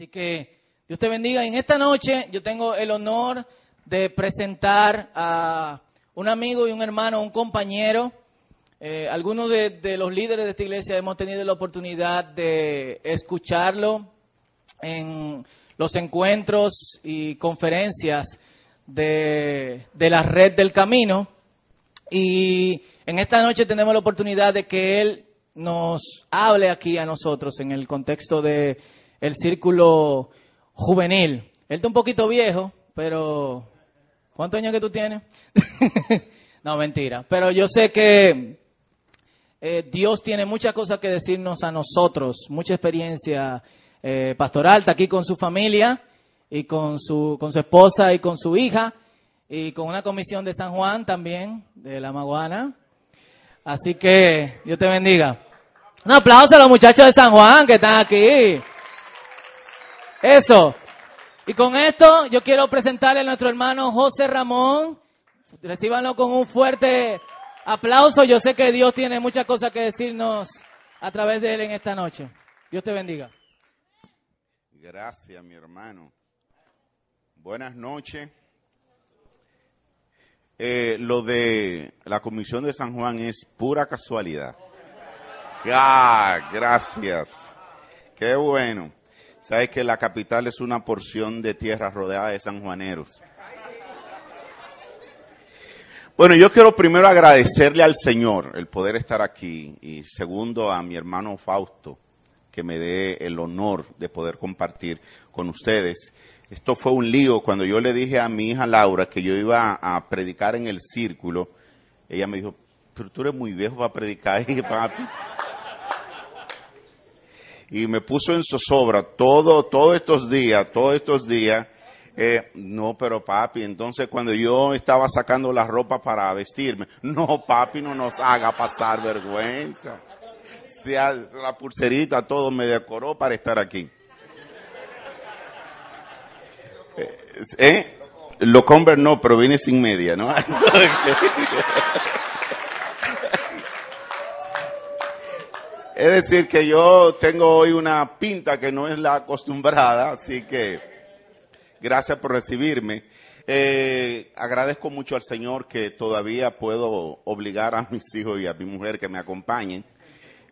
Así que Dios te bendiga. En esta noche yo tengo el honor de presentar a un amigo y un hermano, un compañero. Eh, algunos de, los líderes de esta iglesia hemos tenido la oportunidad de escucharlo en los encuentros y conferencias de la red del camino. Y en esta noche tenemos la oportunidad de que él nos hable aquí a nosotros en el contexto de el círculo juvenil. Él está un poquito viejo, pero ¿cuántos años que tú tienes? no, mentira. Pero yo sé que eh, Dios tiene muchas cosas que decirnos a nosotros, mucha experiencia eh, pastoral, está aquí con su familia y con su, con su esposa y con su hija y con una comisión de San Juan también, de la Maguana. Así que Dios te bendiga. Un aplauso a los muchachos de San Juan que están aquí. Eso. Y con esto yo quiero presentarle a nuestro hermano José Ramón. Recíbanlo con un fuerte aplauso. Yo sé que Dios tiene muchas cosas que decirnos a través de él en esta noche. Dios te bendiga. Gracias, mi hermano. Buenas noches. Eh, lo de la Comisión de San Juan es pura casualidad. Ah, gracias. Qué bueno. Sabes que la capital es una porción de tierra rodeada de sanjuaneros. Bueno, yo quiero primero agradecerle al Señor el poder estar aquí y segundo a mi hermano Fausto que me dé el honor de poder compartir con ustedes. Esto fue un lío cuando yo le dije a mi hija Laura que yo iba a predicar en el círculo. Ella me dijo, pero tú eres muy viejo para predicar. Y. y me puso en zozobra todo, todos estos días, todos estos días. Eh, no, pero papi, entonces cuando yo estaba sacando la ropa para vestirme, no, papi, no nos haga pasar vergüenza. Sea la pulserita, todo me decoró para estar aquí. Eh, ¿Eh? Lo Conver no, pero viene sin media, ¿no? es decir, que yo tengo hoy una pinta que no es la acostumbrada, así que gracias por recibirme. Eh, agradezco mucho al Señor que todavía puedo obligar a mis hijos y a mi mujer que me acompañen.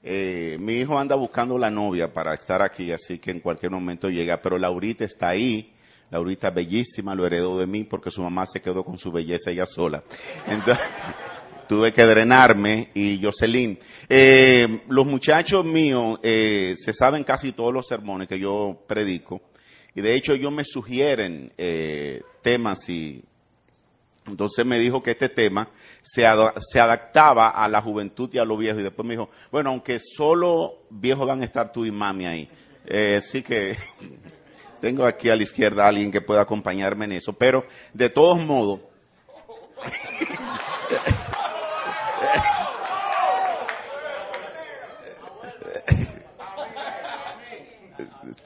Eh, mi hijo anda buscando la novia para estar aquí, así que en cualquier momento llega, pero Laurita está ahí. Laurita bellísima, lo heredó de mí porque su mamá se quedó con su belleza ella sola. tuve que drenarme y Jocelyn. Eh, los muchachos míos eh, se saben casi todos los sermones que yo predico y de hecho ellos me sugieren eh, temas y entonces me dijo que este tema se, adaptaba a la juventud y a los viejos. Y después me dijo, bueno, aunque solo viejos van a estar tú y mami ahí. Eh, así que tengo aquí a la izquierda a alguien que pueda acompañarme en eso. Pero de todos modos,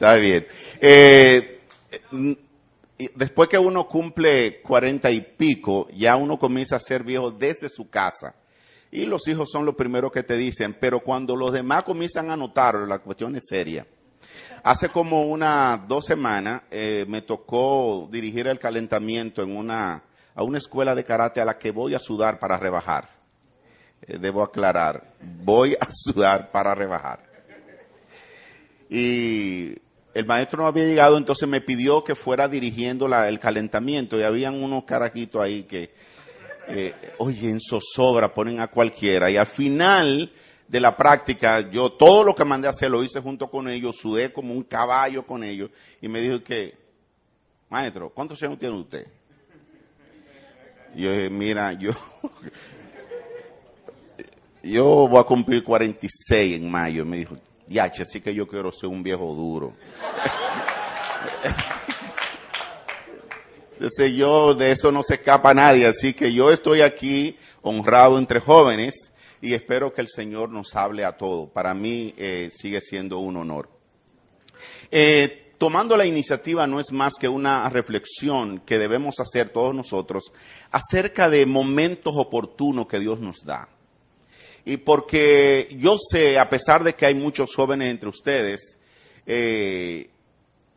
está bien. Eh, después que uno cumple cuarenta y pico, ya uno comienza a ser viejo desde su casa. Y los hijos son los primeros que te dicen, pero cuando los demás comienzan a notar, la cuestión es seria. Hace como unas dos semanas eh, me tocó dirigir el calentamiento en una, a una escuela de karate a la que voy a sudar para rebajar. Eh, debo aclarar, voy a sudar para rebajar. Y el maestro no había llegado, entonces me pidió que fuera dirigiendo el calentamiento y habían unos carajitos ahí que, eh, oye, en zozobra ponen a cualquiera y al final de la práctica yo todo lo que mandé a hacer lo hice junto con ellos, sudé como un caballo con ellos y me dijo que, maestro, ¿cuántos años tiene usted? Y yo dije, mira, yo, yo voy a cumplir 46 en mayo. Y me dijo, yache, así que yo quiero ser un viejo duro. Entonces yo, de eso no se escapa nadie, así que yo estoy aquí honrado entre jóvenes y espero que el Señor nos hable a todos. Para mí eh, sigue siendo un honor. Eh, tomando la iniciativa no es más que una reflexión que debemos hacer todos nosotros acerca de momentos oportunos que Dios nos da. Y porque yo sé, a pesar de que hay muchos jóvenes entre ustedes, eh,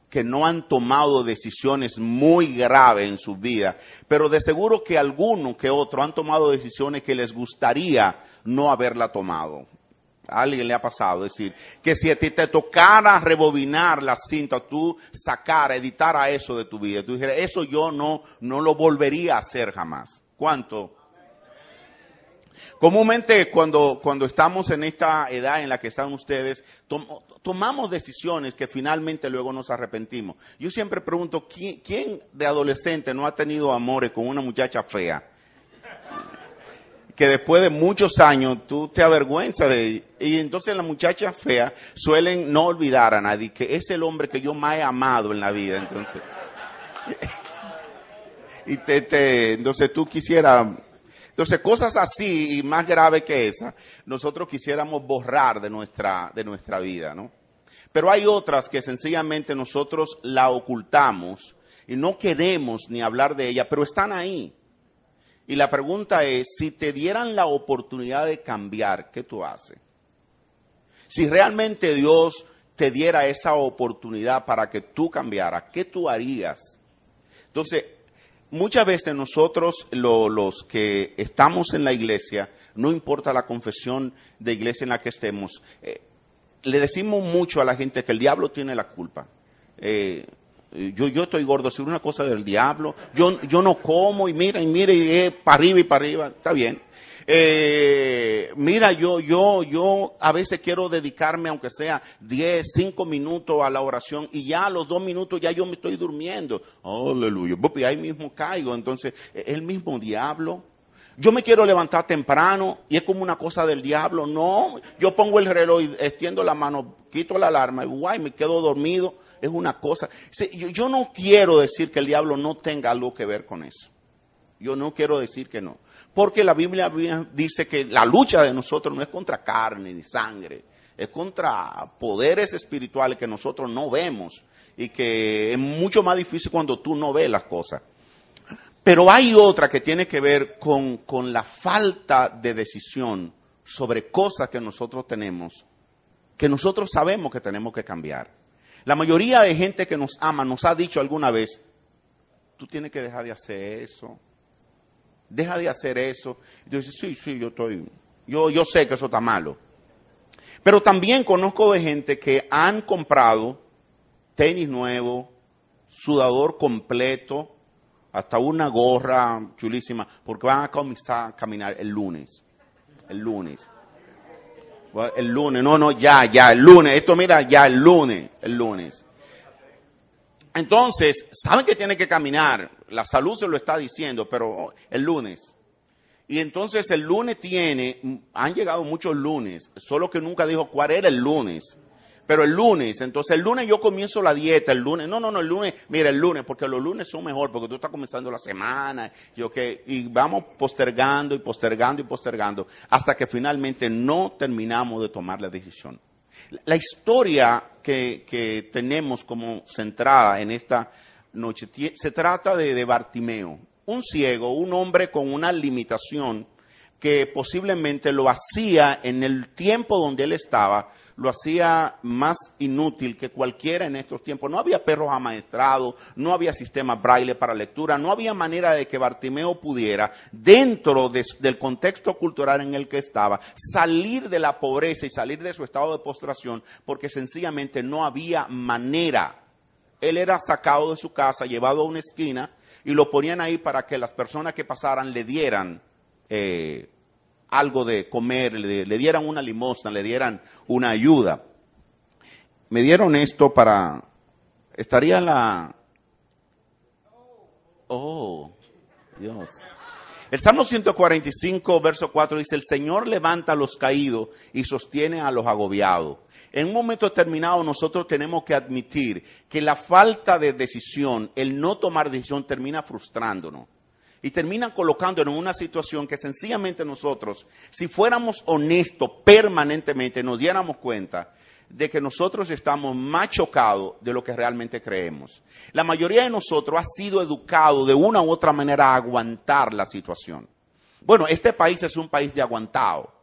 que no han tomado decisiones muy graves en su vida, pero de seguro que alguno que otro han tomado decisiones que les gustaría no haberla tomado. A alguien le ha pasado, decir, que si a ti te tocara rebobinar la cinta, tú sacara, editara eso de tu vida, tú dijeras, eso yo no, no lo volvería a hacer jamás. ¿Cuánto? Comúnmente cuando, cuando estamos en esta edad en la que están ustedes, tomamos decisiones que finalmente luego nos arrepentimos. Yo siempre pregunto, ¿quién, ¿quién, de adolescente no ha tenido amores con una muchacha fea? Que después de muchos años tú te avergüenzas de. Y entonces las muchachas feas suelen no olvidar a nadie, que es el hombre que yo más he amado en la vida. Entonces, y entonces tú quisieras entonces, cosas así y más graves que esa, nosotros quisiéramos borrar de nuestra, de nuestra vida, ¿no? Pero hay otras que sencillamente nosotros la ocultamos y no queremos ni hablar de ella, pero están ahí. Y la pregunta es, si te dieran la oportunidad de cambiar, ¿qué tú haces? Si realmente Dios te diera esa oportunidad para que tú cambiaras, ¿qué tú harías? Entonces, muchas veces nosotros, los que estamos en la iglesia, no importa la confesión de iglesia en la que estemos, eh, le decimos mucho a la gente que el diablo tiene la culpa. Eh, yo, yo estoy gordo, si una cosa del diablo, yo, yo no como y mira y mira y es para arriba y para arriba, está bien. Eh, mira, yo, yo, yo a veces quiero dedicarme, aunque sea 10, 5 minutos a la oración y ya a los dos minutos ya yo me estoy durmiendo. Aleluya. Y ahí mismo caigo. Entonces, el mismo diablo. Yo me quiero levantar temprano y es como una cosa del diablo. No, yo pongo el reloj y extiendo la mano, quito la alarma y guay, me quedo dormido. Es una cosa. Yo no quiero decir que el diablo no tenga algo que ver con eso. Yo no quiero decir que no. Porque la Biblia dice que la lucha de nosotros no es contra carne ni sangre, es contra poderes espirituales que nosotros no vemos y que es mucho más difícil cuando tú no ves las cosas. Pero hay otra que tiene que ver con, con la falta de decisión sobre cosas que nosotros tenemos, que nosotros sabemos que tenemos que cambiar. La mayoría de gente que nos ama nos ha dicho alguna vez, tú tienes que dejar de hacer eso, deja de hacer eso. Y tú dices, sí, sí, yo estoy, yo, yo sé que eso está malo. Pero también conozco de gente que han comprado tenis nuevo, sudador completo, hasta una gorra chulísima, porque van a comenzar a caminar el lunes. El lunes. El lunes, no, no, ya, ya, el lunes. Esto mira, ya, el lunes, el lunes. Entonces, saben que tiene que caminar, la salud se lo está diciendo, pero el lunes. Y entonces el lunes tiene, han llegado muchos lunes, solo que nunca dijo cuál era el lunes. Pero el lunes, entonces el lunes yo comienzo la dieta, el lunes, no, no, no, el lunes, mira, el lunes, porque los lunes son mejor, porque tú estás comenzando la semana, y, okay, y vamos postergando y postergando y postergando, hasta que finalmente no terminamos de tomar la decisión. La historia que, tenemos como centrada en esta noche se trata de, de Bartimeo, un ciego, un hombre con una limitación que posiblemente lo hacía en el tiempo donde él estaba lo hacía más inútil que cualquiera en estos tiempos. No había perros amaestrados, no había sistema braille para lectura, no había manera de que Bartimeo pudiera, dentro del contexto cultural en el que estaba, salir de la pobreza y salir de su estado de postración, porque sencillamente no había manera. Él era sacado de su casa, llevado a una esquina, y lo ponían ahí para que las personas que pasaran le dieran eh, algo de comer, le, dieran una limosna, le dieran una ayuda. Me dieron esto para... Estaría la... Oh, Dios. El Salmo 145, verso 4 dice, el Señor levanta a los caídos y sostiene a los agobiados. En un momento determinado nosotros tenemos que admitir que la falta de decisión, el no tomar decisión termina frustrándonos y terminan colocándonos en una situación que sencillamente nosotros, si fuéramos honestos permanentemente, nos diéramos cuenta de que nosotros estamos más chocados de lo que realmente creemos. La mayoría de nosotros ha sido educado de una u otra manera a aguantar la situación. Bueno, este país es un país de aguantado.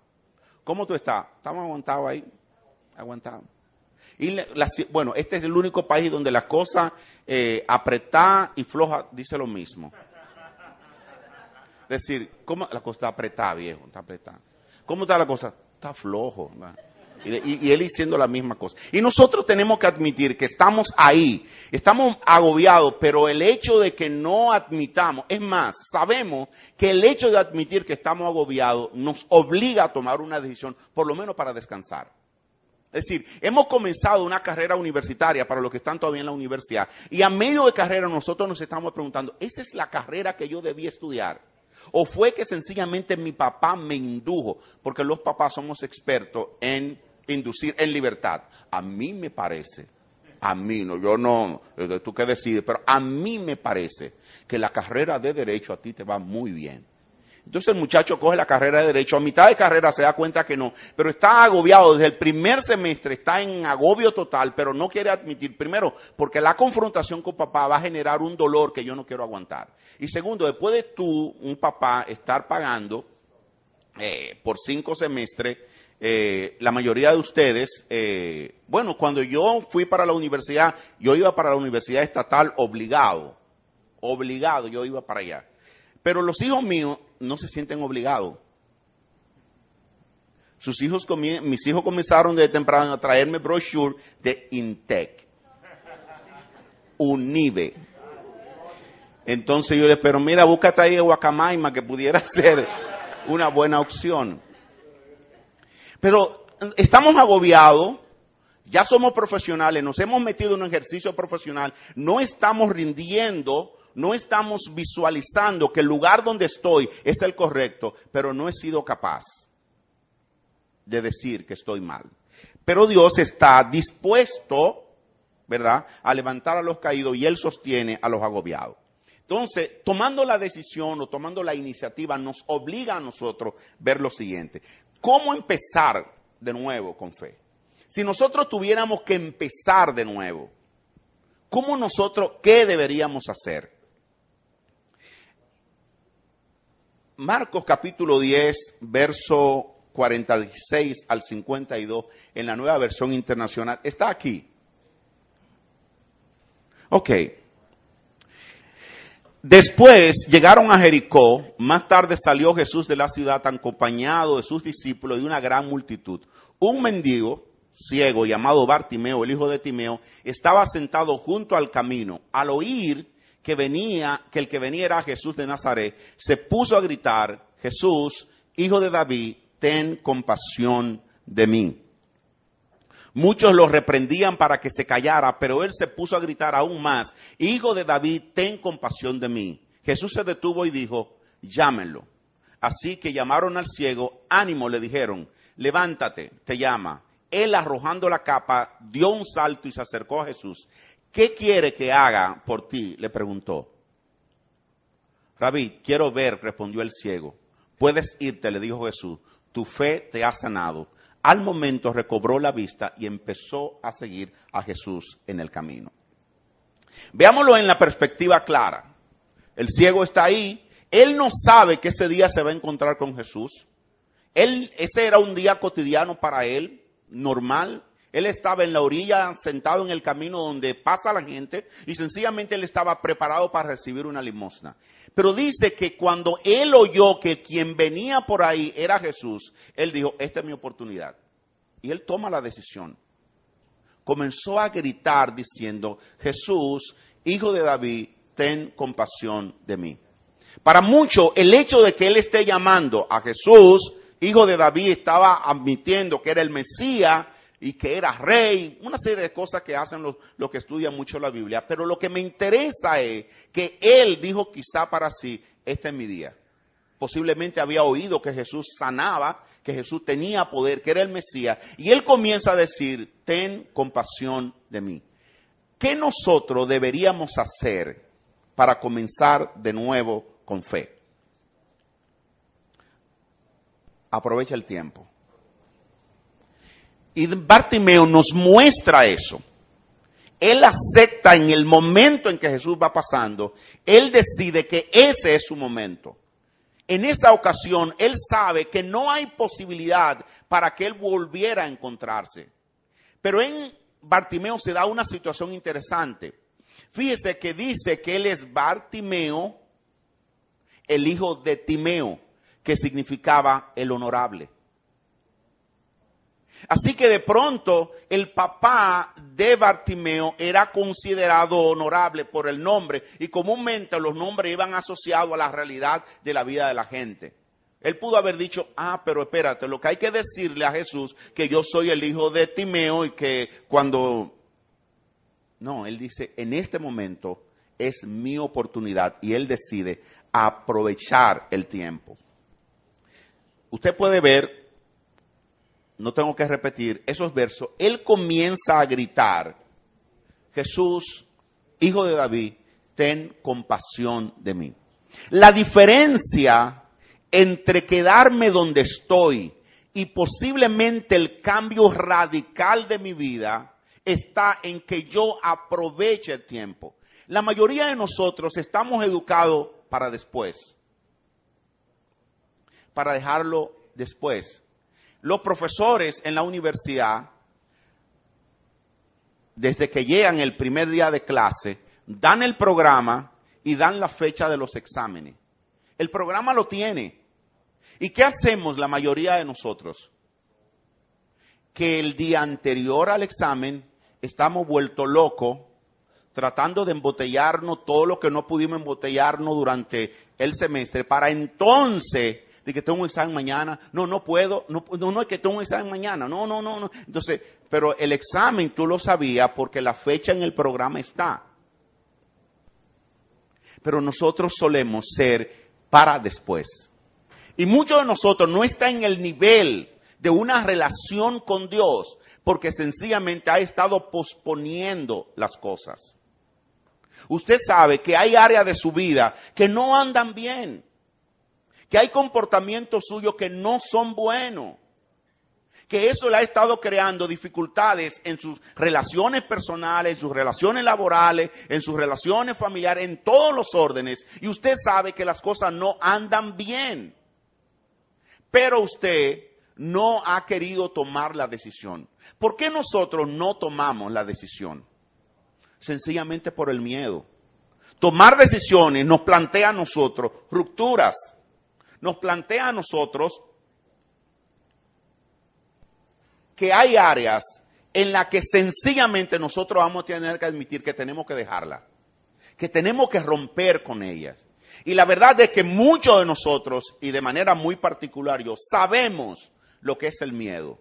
¿Cómo tú estás? ¿Estamos aguantados ahí? Aguantado. Y bueno, este es el único país donde la cosa eh, apretada y floja dice lo mismo. Decir, ¿cómo la cosa está apretada, viejo? Está apretada. ¿Cómo está la cosa? Está flojo. Y, él diciendo la misma cosa. Y nosotros tenemos que admitir que estamos ahí, estamos agobiados, pero el hecho de que no admitamos, es más, sabemos que el hecho de admitir que estamos agobiados nos obliga a tomar una decisión, por lo menos para descansar. Es decir, hemos comenzado una carrera universitaria para los que están todavía en la universidad y a medio de carrera nosotros nos estamos preguntando, ¿esa es la carrera que yo debía estudiar? ¿O fue que sencillamente mi papá me indujo? Porque los papás somos expertos en inducir en libertad. A mí me parece, a mí no, yo no, tú qué decides, pero a mí me parece que la carrera de derecho a ti te va muy bien. Entonces el muchacho coge la carrera de derecho, a mitad de carrera se da cuenta que no, pero está agobiado desde el primer semestre, está en agobio total, pero no quiere admitir, primero, porque la confrontación con papá va a generar un dolor que yo no quiero aguantar. Y segundo, después de tú, un papá, estar pagando eh, por cinco semestres, eh, la mayoría de ustedes, eh, bueno, cuando yo fui para la universidad, yo iba para la universidad estatal obligado, obligado, yo iba para allá. Pero los hijos míos no se sienten obligados. Sus hijos, mis hijos comenzaron de temprano a traerme brochure de Intec, Unive. Entonces yo les pero mira, búscate ahí a Guacamaima que pudiera ser una buena opción. Pero estamos agobiados, ya somos profesionales, nos hemos metido en un ejercicio profesional, no estamos rindiendo no estamos visualizando que el lugar donde estoy es el correcto, pero no he sido capaz de decir que estoy mal. Pero Dios está dispuesto, ¿verdad?, a levantar a los caídos y Él sostiene a los agobiados. Entonces, tomando la decisión o tomando la iniciativa nos obliga a nosotros ver lo siguiente. ¿Cómo empezar de nuevo con fe? Si nosotros tuviéramos que empezar de nuevo, ¿cómo nosotros, qué deberíamos hacer? Marcos capítulo 10, verso 46 al 52 en la nueva versión internacional. Está aquí. Ok. Después llegaron a Jericó, más tarde salió Jesús de la ciudad acompañado de sus discípulos y una gran multitud. Un mendigo ciego llamado Bartimeo, el hijo de Timeo, estaba sentado junto al camino. Al oír que venía, que el que venía era Jesús de Nazaret, se puso a gritar, Jesús, hijo de David, ten compasión de mí. Muchos lo reprendían para que se callara, pero él se puso a gritar aún más, Hijo de David, ten compasión de mí. Jesús se detuvo y dijo, llámenlo. Así que llamaron al ciego, ánimo, le dijeron, levántate, te llama. Él arrojando la capa, dio un salto y se acercó a Jesús. ¿Qué quiere que haga por ti? le preguntó. Rabí, quiero ver, respondió el ciego. Puedes irte, le dijo Jesús. Tu fe te ha sanado. Al momento recobró la vista y empezó a seguir a Jesús en el camino. Veámoslo en la perspectiva clara. El ciego está ahí. Él no sabe que ese día se va a encontrar con Jesús. Él, ese era un día cotidiano para él, normal. Él estaba en la orilla, sentado en el camino donde pasa la gente, y sencillamente él estaba preparado para recibir una limosna. Pero dice que cuando él oyó que quien venía por ahí era Jesús, él dijo, esta es mi oportunidad. Y él toma la decisión. Comenzó a gritar diciendo, Jesús, hijo de David, ten compasión de mí. Para muchos, el hecho de que él esté llamando a Jesús, hijo de David, estaba admitiendo que era el Mesías, y que era rey, una serie de cosas que hacen los, que estudian mucho la Biblia. Pero lo que me interesa es que él dijo quizá para sí, este es mi día. Posiblemente había oído que Jesús sanaba, que Jesús tenía poder, que era el Mesías. Y él comienza a decir, ten compasión de mí. ¿Qué nosotros deberíamos hacer para comenzar de nuevo con fe? Aprovecha el tiempo. Y Bartimeo nos muestra eso. Él acepta en el momento en que Jesús va pasando, él decide que ese es su momento. En esa ocasión, él sabe que no hay posibilidad para que él volviera a encontrarse. Pero en Bartimeo se da una situación interesante. Fíjese que dice que él es Bartimeo, el hijo de Timeo, que significaba el honorable. Así que de pronto el papá de Bartimeo era considerado honorable por el nombre y comúnmente los nombres iban asociados a la realidad de la vida de la gente. Él pudo haber dicho, ah, pero espérate, lo que hay que decirle a Jesús que yo soy el hijo de Timeo y que cuando... No, él dice, en este momento es mi oportunidad y él decide aprovechar el tiempo. Usted puede ver no tengo que repetir esos versos, él comienza a gritar, Jesús, hijo de David, ten compasión de mí. La diferencia entre quedarme donde estoy y posiblemente el cambio radical de mi vida está en que yo aproveche el tiempo. La mayoría de nosotros estamos educados para después, para dejarlo después los profesores en la universidad, desde que llegan el primer día de clase, dan el programa y dan la fecha de los exámenes. El programa lo tiene. ¿Y qué hacemos la mayoría de nosotros? Que el día anterior al examen estamos vuelto locos tratando de embotellarnos todo lo que no pudimos embotellarnos durante el semestre para entonces de que tengo un examen mañana, no, no puedo, no, no, es que tengo un examen mañana, no, no, no, no. Entonces, pero el examen tú lo sabías porque la fecha en el programa está. Pero nosotros solemos ser para después. Y muchos de nosotros no está en el nivel de una relación con Dios porque sencillamente ha estado posponiendo las cosas. Usted sabe que hay áreas de su vida que no andan bien que hay comportamientos suyos que no son buenos, que eso le ha estado creando dificultades en sus relaciones personales, en sus relaciones laborales, en sus relaciones familiares, en todos los órdenes, y usted sabe que las cosas no andan bien. Pero usted no ha querido tomar la decisión. ¿Por qué nosotros no tomamos la decisión? Sencillamente por el miedo. Tomar decisiones nos plantea a nosotros rupturas, nos plantea a nosotros que hay áreas en las que sencillamente nosotros vamos a tener que admitir que tenemos que dejarla, que tenemos que romper con ellas. Y la verdad es que muchos de nosotros, y de manera muy particular yo, sabemos lo que es el miedo.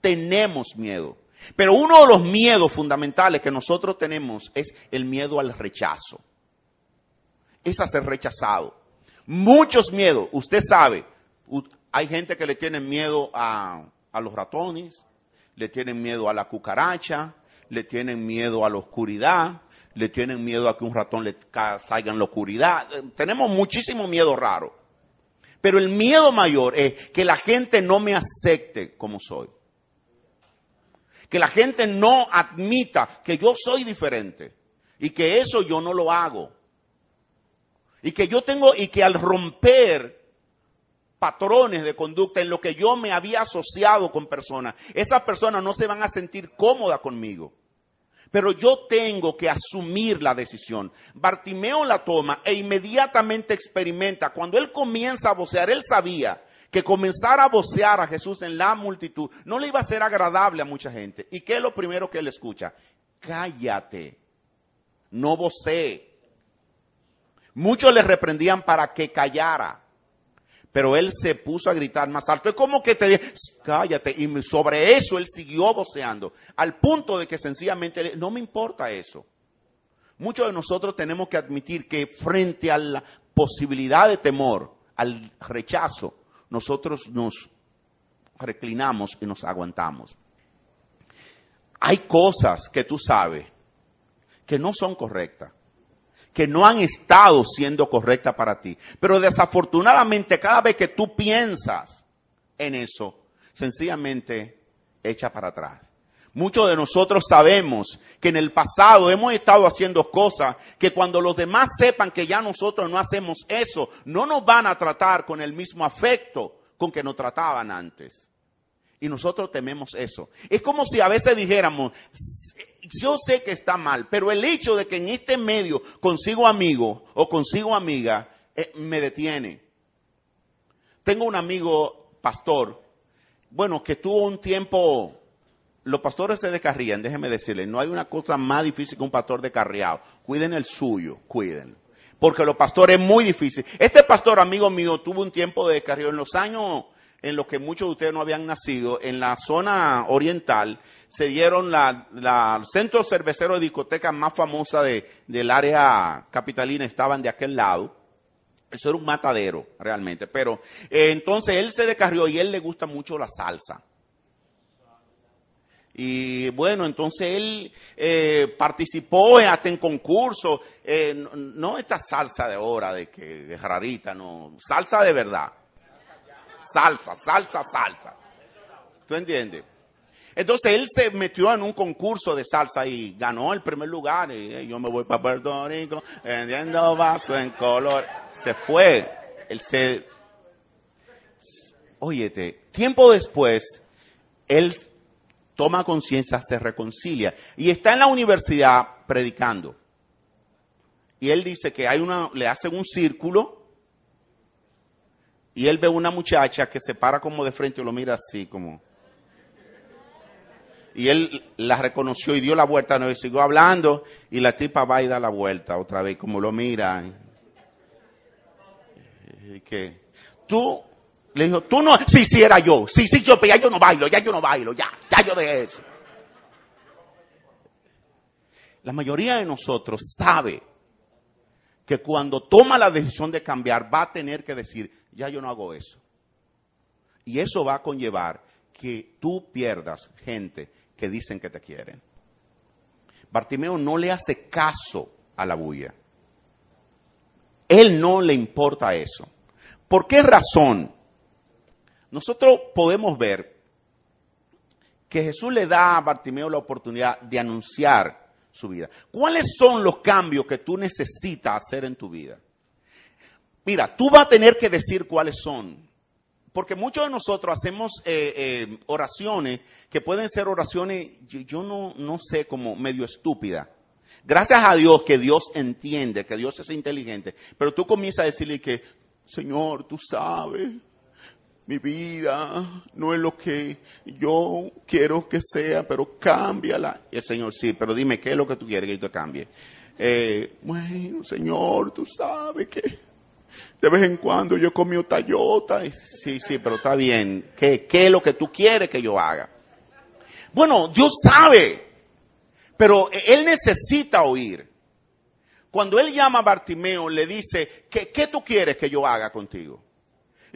Tenemos miedo. Pero uno de los miedos fundamentales que nosotros tenemos es el miedo al rechazo. Es a ser rechazado muchos miedos. Usted sabe, hay gente que le tiene miedo a, los ratones, le tienen miedo a la cucaracha, le tienen miedo a la oscuridad, le tienen miedo a que un ratón le salga en la oscuridad. Eh, tenemos muchísimo miedo raro. Pero el miedo mayor es que la gente no me acepte como soy. Que la gente no admita que yo soy diferente y que eso yo no lo hago. Y que yo tengo, y que al romper patrones de conducta en lo que yo me había asociado con personas, esas personas no se van a sentir cómodas conmigo. Pero yo tengo que asumir la decisión. Bartimeo la toma e inmediatamente experimenta. Cuando él comienza a vocear, él sabía que comenzar a vocear a Jesús en la multitud no le iba a ser agradable a mucha gente. ¿Y qué es lo primero que él escucha? Cállate, no vocee. Muchos le reprendían para que callara. Pero él se puso a gritar más alto. Es como que te dije, cállate. Y sobre eso él siguió voceando. Al punto de que sencillamente, no me importa eso. Muchos de nosotros tenemos que admitir que frente a la posibilidad de temor, al rechazo, nosotros nos reclinamos y nos aguantamos. Hay cosas que tú sabes que no son correctas que no han estado siendo correctas para ti. Pero desafortunadamente cada vez que tú piensas en eso, sencillamente echa para atrás. Muchos de nosotros sabemos que en el pasado hemos estado haciendo cosas que cuando los demás sepan que ya nosotros no hacemos eso, no nos van a tratar con el mismo afecto con que nos trataban antes. Y nosotros tememos eso. Es como si a veces dijéramos, yo sé que está mal, pero el hecho de que en este medio consigo amigo o consigo amiga eh, me detiene. Tengo un amigo pastor, bueno, que tuvo un tiempo, los pastores se descarrían, déjeme decirle, no hay una cosa más difícil que un pastor descarriado. Cuiden el suyo, cuiden. Porque los pastores es muy difícil. Este pastor, amigo mío, tuvo un tiempo de descarrío en los años en los que muchos de ustedes no habían nacido, en la zona oriental, se dieron la, centro cervecero de discoteca más famosa de, del área capitalina, estaban de aquel lado. Eso era un matadero, realmente. Pero eh, entonces él se descarrió y él le gusta mucho la salsa. Y bueno, entonces él eh, participó hasta en concursos, eh, no, esta salsa de hora, de que es rarita, no, salsa de verdad. Salsa, salsa, salsa. ¿Tú entiendes? Entonces él se metió en un concurso de salsa y ganó el primer lugar. Y yo me voy para Puerto Rico vendiendo vaso en color. Se fue. Él se. Óyete, tiempo después, él toma conciencia, se reconcilia y está en la universidad predicando. Y él dice que hay una, le hacen un círculo y él ve una muchacha que se para como de frente y lo mira así como y él la reconoció y dio la vuelta, no, y siguió hablando, y la tipa va y da la vuelta otra vez, como lo mira. Y que, tú, le dijo, tú no, sí, sí era yo, sí, sí, yo, pero ya yo no bailo, ya yo no bailo, ya, ya yo de eso. La mayoría de nosotros sabe que cuando toma la decisión de cambiar va a tener que decir, ya yo no hago eso. Y eso va a conllevar que tú pierdas gente que dicen que te quieren. Bartimeo no le hace caso a la bulla. Él no le importa eso. ¿Por qué razón? Nosotros podemos ver que Jesús le da a Bartimeo la oportunidad de anunciar su vida. ¿Cuáles son los cambios que tú necesitas hacer en tu vida? Mira, tú vas a tener que decir cuáles son porque muchos de nosotros hacemos eh, eh, oraciones que pueden ser oraciones, yo, no, no sé, como medio estúpida. Gracias a Dios que Dios entiende, que Dios es inteligente, pero tú comienzas a decirle que, Señor, tú sabes, mi vida no es lo que yo quiero que sea, pero cámbiala. Y el Señor, sí, pero dime, ¿qué es lo que tú quieres que yo te cambie? Eh, bueno, Señor, tú sabes que de vez en cuando yo comí tallota. sí, sí, pero está bien. ¿Qué, ¿Qué es lo que tú quieres que yo haga? Bueno, Dios sabe, pero Él necesita oír. Cuando Él llama a Bartimeo, le dice, ¿qué, qué tú quieres que yo haga contigo?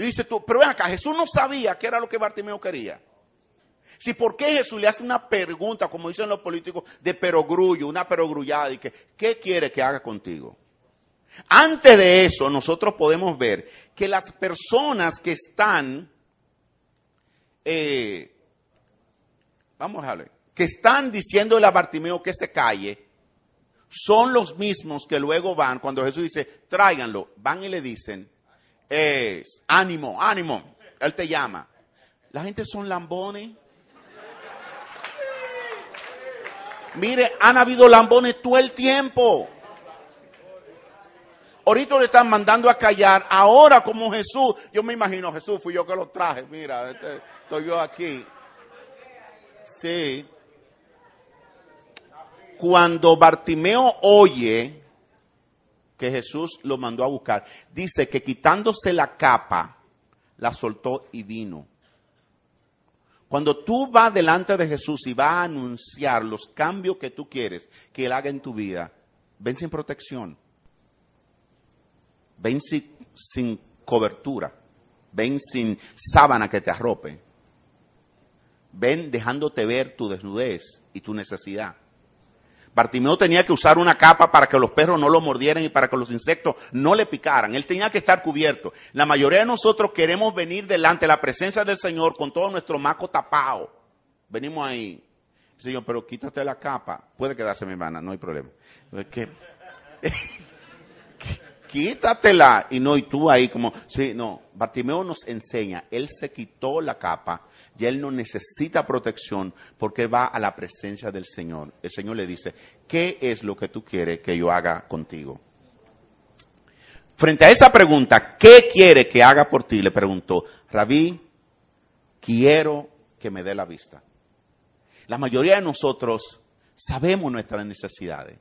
Y dice tú, pero ven acá, Jesús no sabía qué era lo que Bartimeo quería. Si por qué Jesús le hace una pregunta, como dicen los políticos, de perogrullo, una perogrullada, y que, ¿qué quiere que haga contigo? Antes de eso, nosotros podemos ver que las personas que están, eh, vamos a ver, que están diciéndole a Bartimeo que se calle, son los mismos que luego van, cuando Jesús dice, tráiganlo, van y le dicen, ánimo, ánimo, Él te llama. La gente son lambones. Mire, han habido lambones todo el tiempo. Ahorita le están mandando a callar. Ahora como Jesús, yo me imagino, Jesús fui yo que lo traje. Mira, este, estoy yo aquí. Sí. Cuando Bartimeo oye que Jesús lo mandó a buscar, dice que quitándose la capa, la soltó y vino. Cuando tú vas delante de Jesús y vas a anunciar los cambios que tú quieres que Él haga en tu vida, ven sin protección ven sin, cobertura, ven sin sábana que te arrope, ven dejándote ver tu desnudez y tu necesidad. Bartimeo tenía que usar una capa para que los perros no lo mordieran y para que los insectos no le picaran. Él tenía que estar cubierto. La mayoría de nosotros queremos venir delante de la presencia del Señor con todo nuestro maco tapado. Venimos ahí. Señor, pero quítate la capa. Puede quedarse mi hermana, no hay problema. quítatela. Y no, y tú ahí como, sí, no, Bartimeo nos enseña, él se quitó la capa y él no necesita protección porque va a la presencia del Señor. El Señor le dice, ¿qué es lo que tú quieres que yo haga contigo? Frente a esa pregunta, ¿qué quiere que haga por ti? Le preguntó, Rabí, quiero que me dé la vista. La mayoría de nosotros sabemos nuestras necesidades.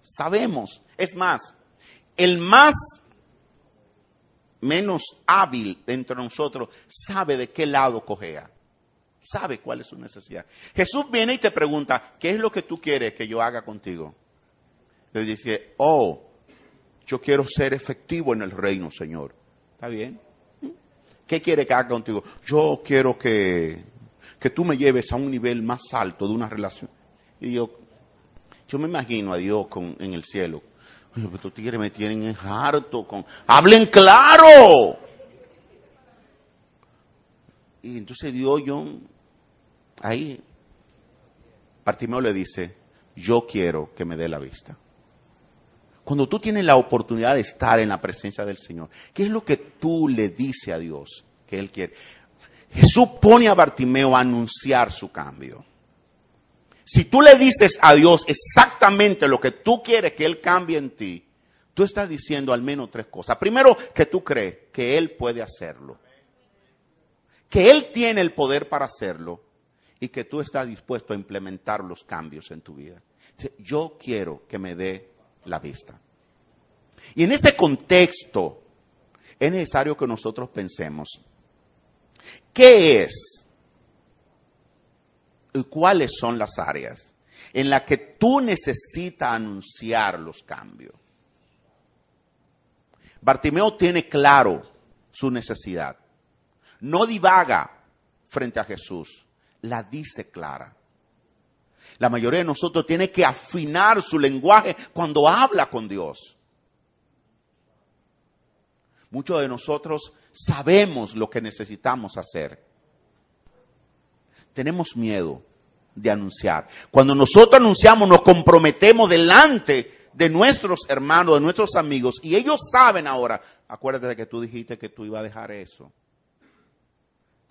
Sabemos. Es más, el más menos hábil dentro de nosotros sabe de qué lado cojea. Sabe cuál es su necesidad. Jesús viene y te pregunta, ¿qué es lo que tú quieres que yo haga contigo? Le dice, oh, yo quiero ser efectivo en el reino, Señor. ¿Está bien? ¿Qué quiere que haga contigo? Yo quiero que, que tú me lleves a un nivel más alto de una relación. Y yo, yo me imagino a Dios con, en el cielo. Lo que tú tigres me tienen en harto con... ¡Hablen claro! Y entonces Dios, yo, ahí, Partimeo le dice, yo quiero que me dé la vista. Cuando tú tienes la oportunidad de estar en la presencia del Señor, ¿qué es lo que tú le dices a Dios que Él quiere? Jesús pone a Bartimeo a anunciar su cambio. Si tú le dices a Dios exactamente lo que tú quieres que Él cambie en ti, tú estás diciendo al menos tres cosas. Primero, que tú crees que Él puede hacerlo. Que Él tiene el poder para hacerlo y que tú estás dispuesto a implementar los cambios en tu vida. Yo quiero que me dé la vista. Y en ese contexto es necesario que nosotros pensemos, ¿qué es cuáles son las áreas en las que tú necesitas anunciar los cambios? Bartimeo tiene claro su necesidad. No divaga frente a Jesús, la dice clara. La mayoría de nosotros tiene que afinar su lenguaje cuando habla con Dios. Muchos de nosotros sabemos lo que necesitamos hacer. Tenemos miedo de anunciar. Cuando nosotros anunciamos, nos comprometemos delante de nuestros hermanos, de nuestros amigos, y ellos saben ahora, acuérdate de que tú dijiste que tú ibas a dejar eso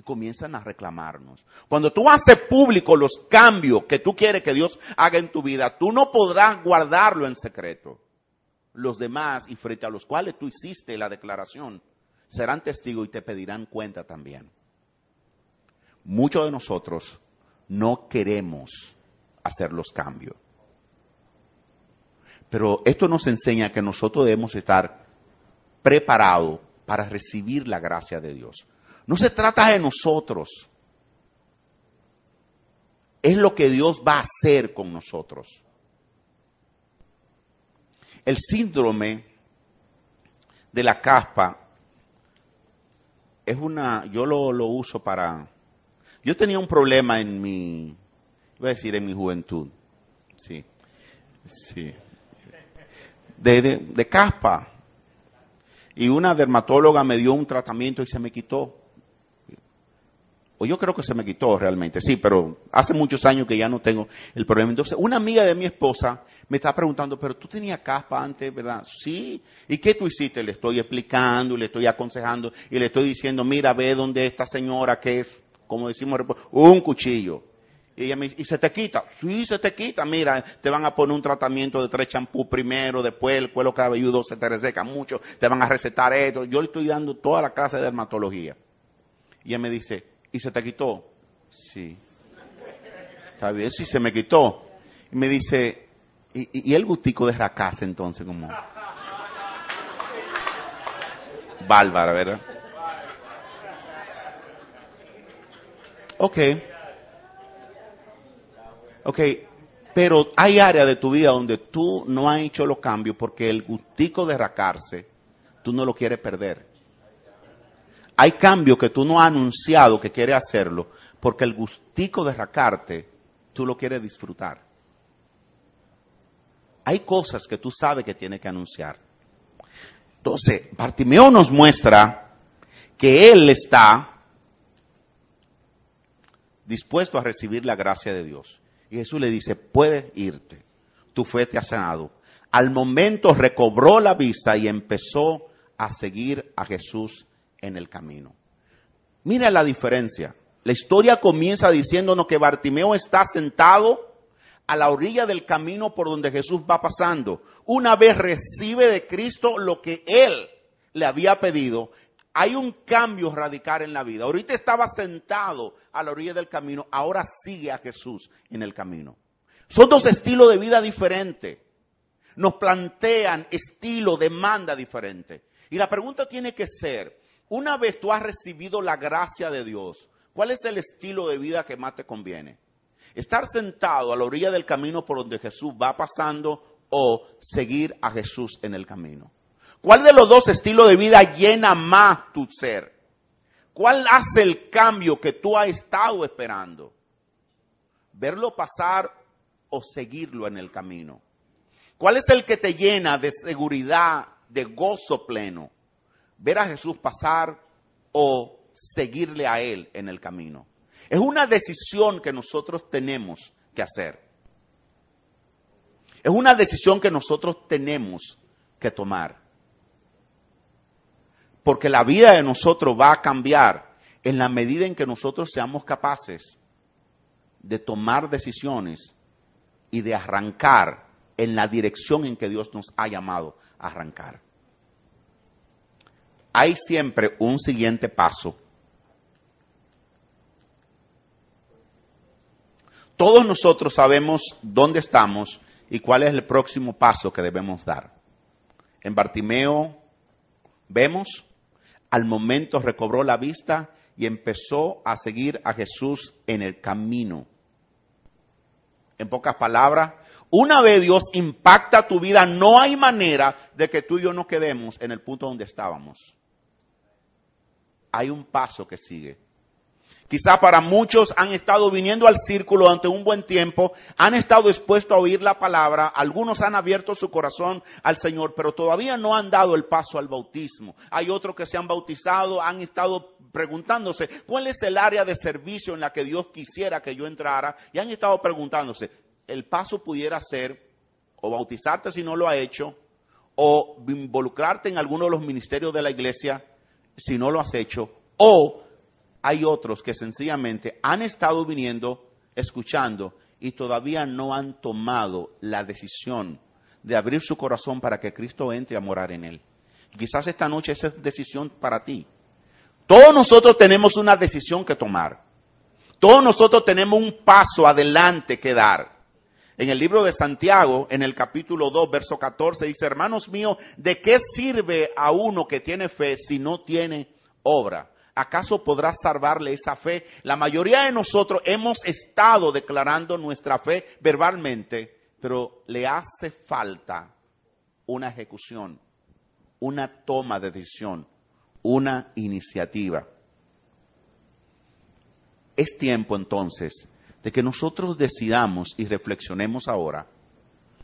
comienzan a reclamarnos. Cuando tú haces público los cambios que tú quieres que Dios haga en tu vida, tú no podrás guardarlo en secreto. Los demás, y frente a los cuales tú hiciste la declaración, serán testigos y te pedirán cuenta también. Muchos de nosotros no queremos hacer los cambios. Pero esto nos enseña que nosotros debemos estar preparados para recibir la gracia de Dios. No se trata de nosotros. Es lo que Dios va a hacer con nosotros. El síndrome de la caspa es una, yo lo, uso para, yo tenía un problema en mi, voy a decir en mi juventud, sí, sí, de, de caspa. Y una dermatóloga me dio un tratamiento y se me quitó o yo creo que se me quitó realmente, sí, pero hace muchos años que ya no tengo el problema. Entonces, una amiga de mi esposa me está preguntando, pero tú tenías caspa antes, ¿verdad? Sí. ¿Y qué tú hiciste? Le estoy explicando, le estoy aconsejando y le estoy diciendo, mira, ve donde esta señora que es, como decimos, un cuchillo. Y ella me dice, ¿y se te quita? Sí, se te quita. Mira, te van a poner un tratamiento de tres champú primero, después el cuero cabelludo se te reseca mucho, te van a recetar esto. Yo le estoy dando toda la clase de dermatología. Y ella me dice, ¿Y se te quitó? Sí. Está bien, sí se me quitó. Y me dice, ¿y, el gustico de racasa entonces como? Bárbara, ¿verdad? Ok. Ok, pero hay áreas de tu vida donde tú no has hecho los cambios porque el gustico de racarse, tú no lo quieres perder. Hay cambios que tú no has anunciado que quieres hacerlo, porque el gustico de racarte, tú lo quieres disfrutar. Hay cosas que tú sabes que tienes que anunciar. Entonces, Bartimeo nos muestra que él está dispuesto a recibir la gracia de Dios. Y Jesús le dice, puedes irte, tu fe te ha sanado, al momento recobró la vista y empezó a seguir a Jesús en el camino. Mira la diferencia. La historia comienza diciéndonos que Bartimeo está sentado a la orilla del camino por donde Jesús va pasando. Una vez recibe de Cristo lo que él le había pedido, hay un cambio radical en la vida. Ahorita estaba sentado a la orilla del camino, ahora sigue a Jesús en el camino. Son dos estilos de vida diferentes. Nos plantean estilo, demanda diferente. Y la pregunta tiene que ser, una vez tú has recibido la gracia de Dios, ¿cuál es el estilo de vida que más te conviene? Estar sentado a la orilla del camino por donde Jesús va pasando o seguir a Jesús en el camino. ¿Cuál de los dos estilos de vida llena más tu ser? ¿Cuál hace el cambio que tú has estado esperando? ¿Verlo pasar o seguirlo en el camino? ¿Cuál es el que te llena de seguridad, de gozo pleno? ¿Ver a Jesús pasar o seguirle a Él en el camino? Es una decisión que nosotros tenemos que hacer. Es una decisión que nosotros tenemos que tomar. Porque la vida de nosotros va a cambiar en la medida en que nosotros seamos capaces de tomar decisiones y de arrancar en la dirección en que Dios nos ha llamado a arrancar. Hay siempre un siguiente paso Todos nosotros sabemos dónde estamos y cuál es el próximo paso que debemos dar. En Bartimeo vemos, al momento recobró la vista y empezó a seguir a Jesús en el camino. En pocas palabras, una vez Dios impacta tu vida, no hay manera de que tú y yo nos quedemos en el punto donde estábamos. Hay un paso que sigue. Quizá para muchos han estado viniendo al círculo ante un buen tiempo, han estado expuestos a oír la palabra, algunos han abierto su corazón al Señor, pero todavía no han dado el paso al bautismo. Hay otros que se han bautizado, han estado preguntándose cuál es el área de servicio en la que Dios quisiera que yo entrara y han estado preguntándose, el paso pudiera ser o bautizarte si no lo ha hecho, o involucrarte en alguno de los ministerios de la iglesia si no lo has hecho, o hay otros que sencillamente han estado viniendo, escuchando y todavía no han tomado la decisión de abrir su corazón para que Cristo entre a morar en él. quizás esta noche esa es decisión para ti. Todos nosotros tenemos una decisión que tomar. Todos nosotros tenemos un paso adelante que dar. En el libro de Santiago, en el capítulo 2, verso 14, dice, hermanos míos, ¿de qué sirve a uno que tiene fe si no tiene obra? ¿Acaso podrá salvarle esa fe? La mayoría de nosotros hemos estado declarando nuestra fe verbalmente, pero le hace falta una ejecución, una toma de decisión, una iniciativa. Es tiempo entonces de que nosotros decidamos y reflexionemos ahora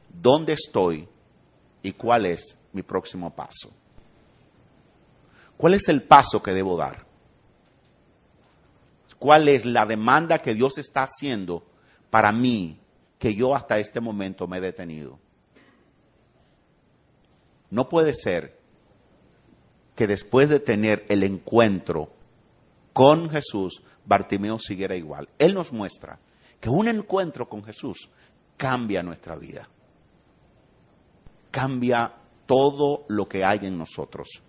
dónde estoy y cuál es mi próximo paso. ¿Cuál es el paso que debo dar? Cuál es la demanda que Dios está haciendo para mí que yo hasta este momento me he detenido. No puede ser que después de tener el encuentro con Jesús, Bartimeo siguiera igual. Él nos muestra que un encuentro con Jesús cambia nuestra vida. Cambia todo lo que hay en nosotros.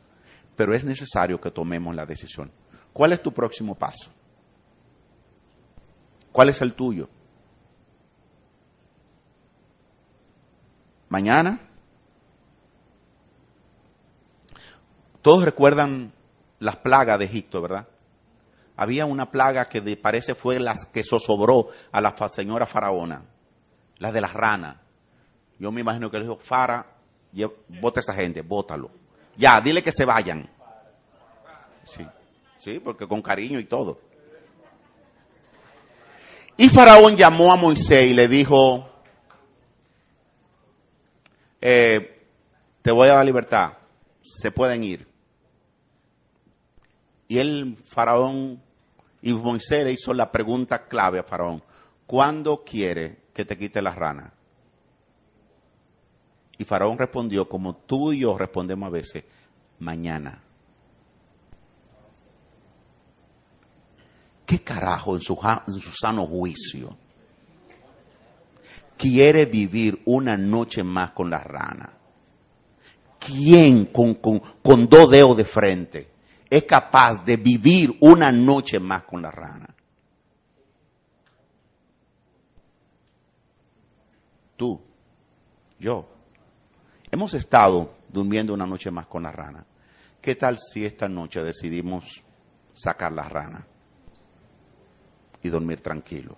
Pero es necesario que tomemos la decisión. ¿Cuál es tu próximo paso? ¿Cuál es el tuyo? Mañana. Todos recuerdan las plagas de Egipto, ¿verdad? Había una plaga que parece fue la que zozobró a la señora faraona, la de las ranas. Yo me imagino que le dijo, Fara, bota a esa gente, bótalo. Ya, dile que se vayan. Sí, sí, porque con cariño y todo. Y Faraón llamó a Moisés y le dijo, eh, te voy a dar libertad, se pueden ir. Y el Faraón y Moisés le hizo la pregunta clave a Faraón, ¿cuándo quiere que te quite la rana? Y Faraón respondió como tú y yo respondemos a veces, mañana. ¿Qué carajo en su, en su sano juicio quiere vivir una noche más con la rana? ¿Quién con, con, con dos dedos de frente es capaz de vivir una noche más con la rana? Tú, yo. Hemos estado durmiendo una noche más con la rana. ¿Qué tal si esta noche decidimos sacar la rana y dormir tranquilo?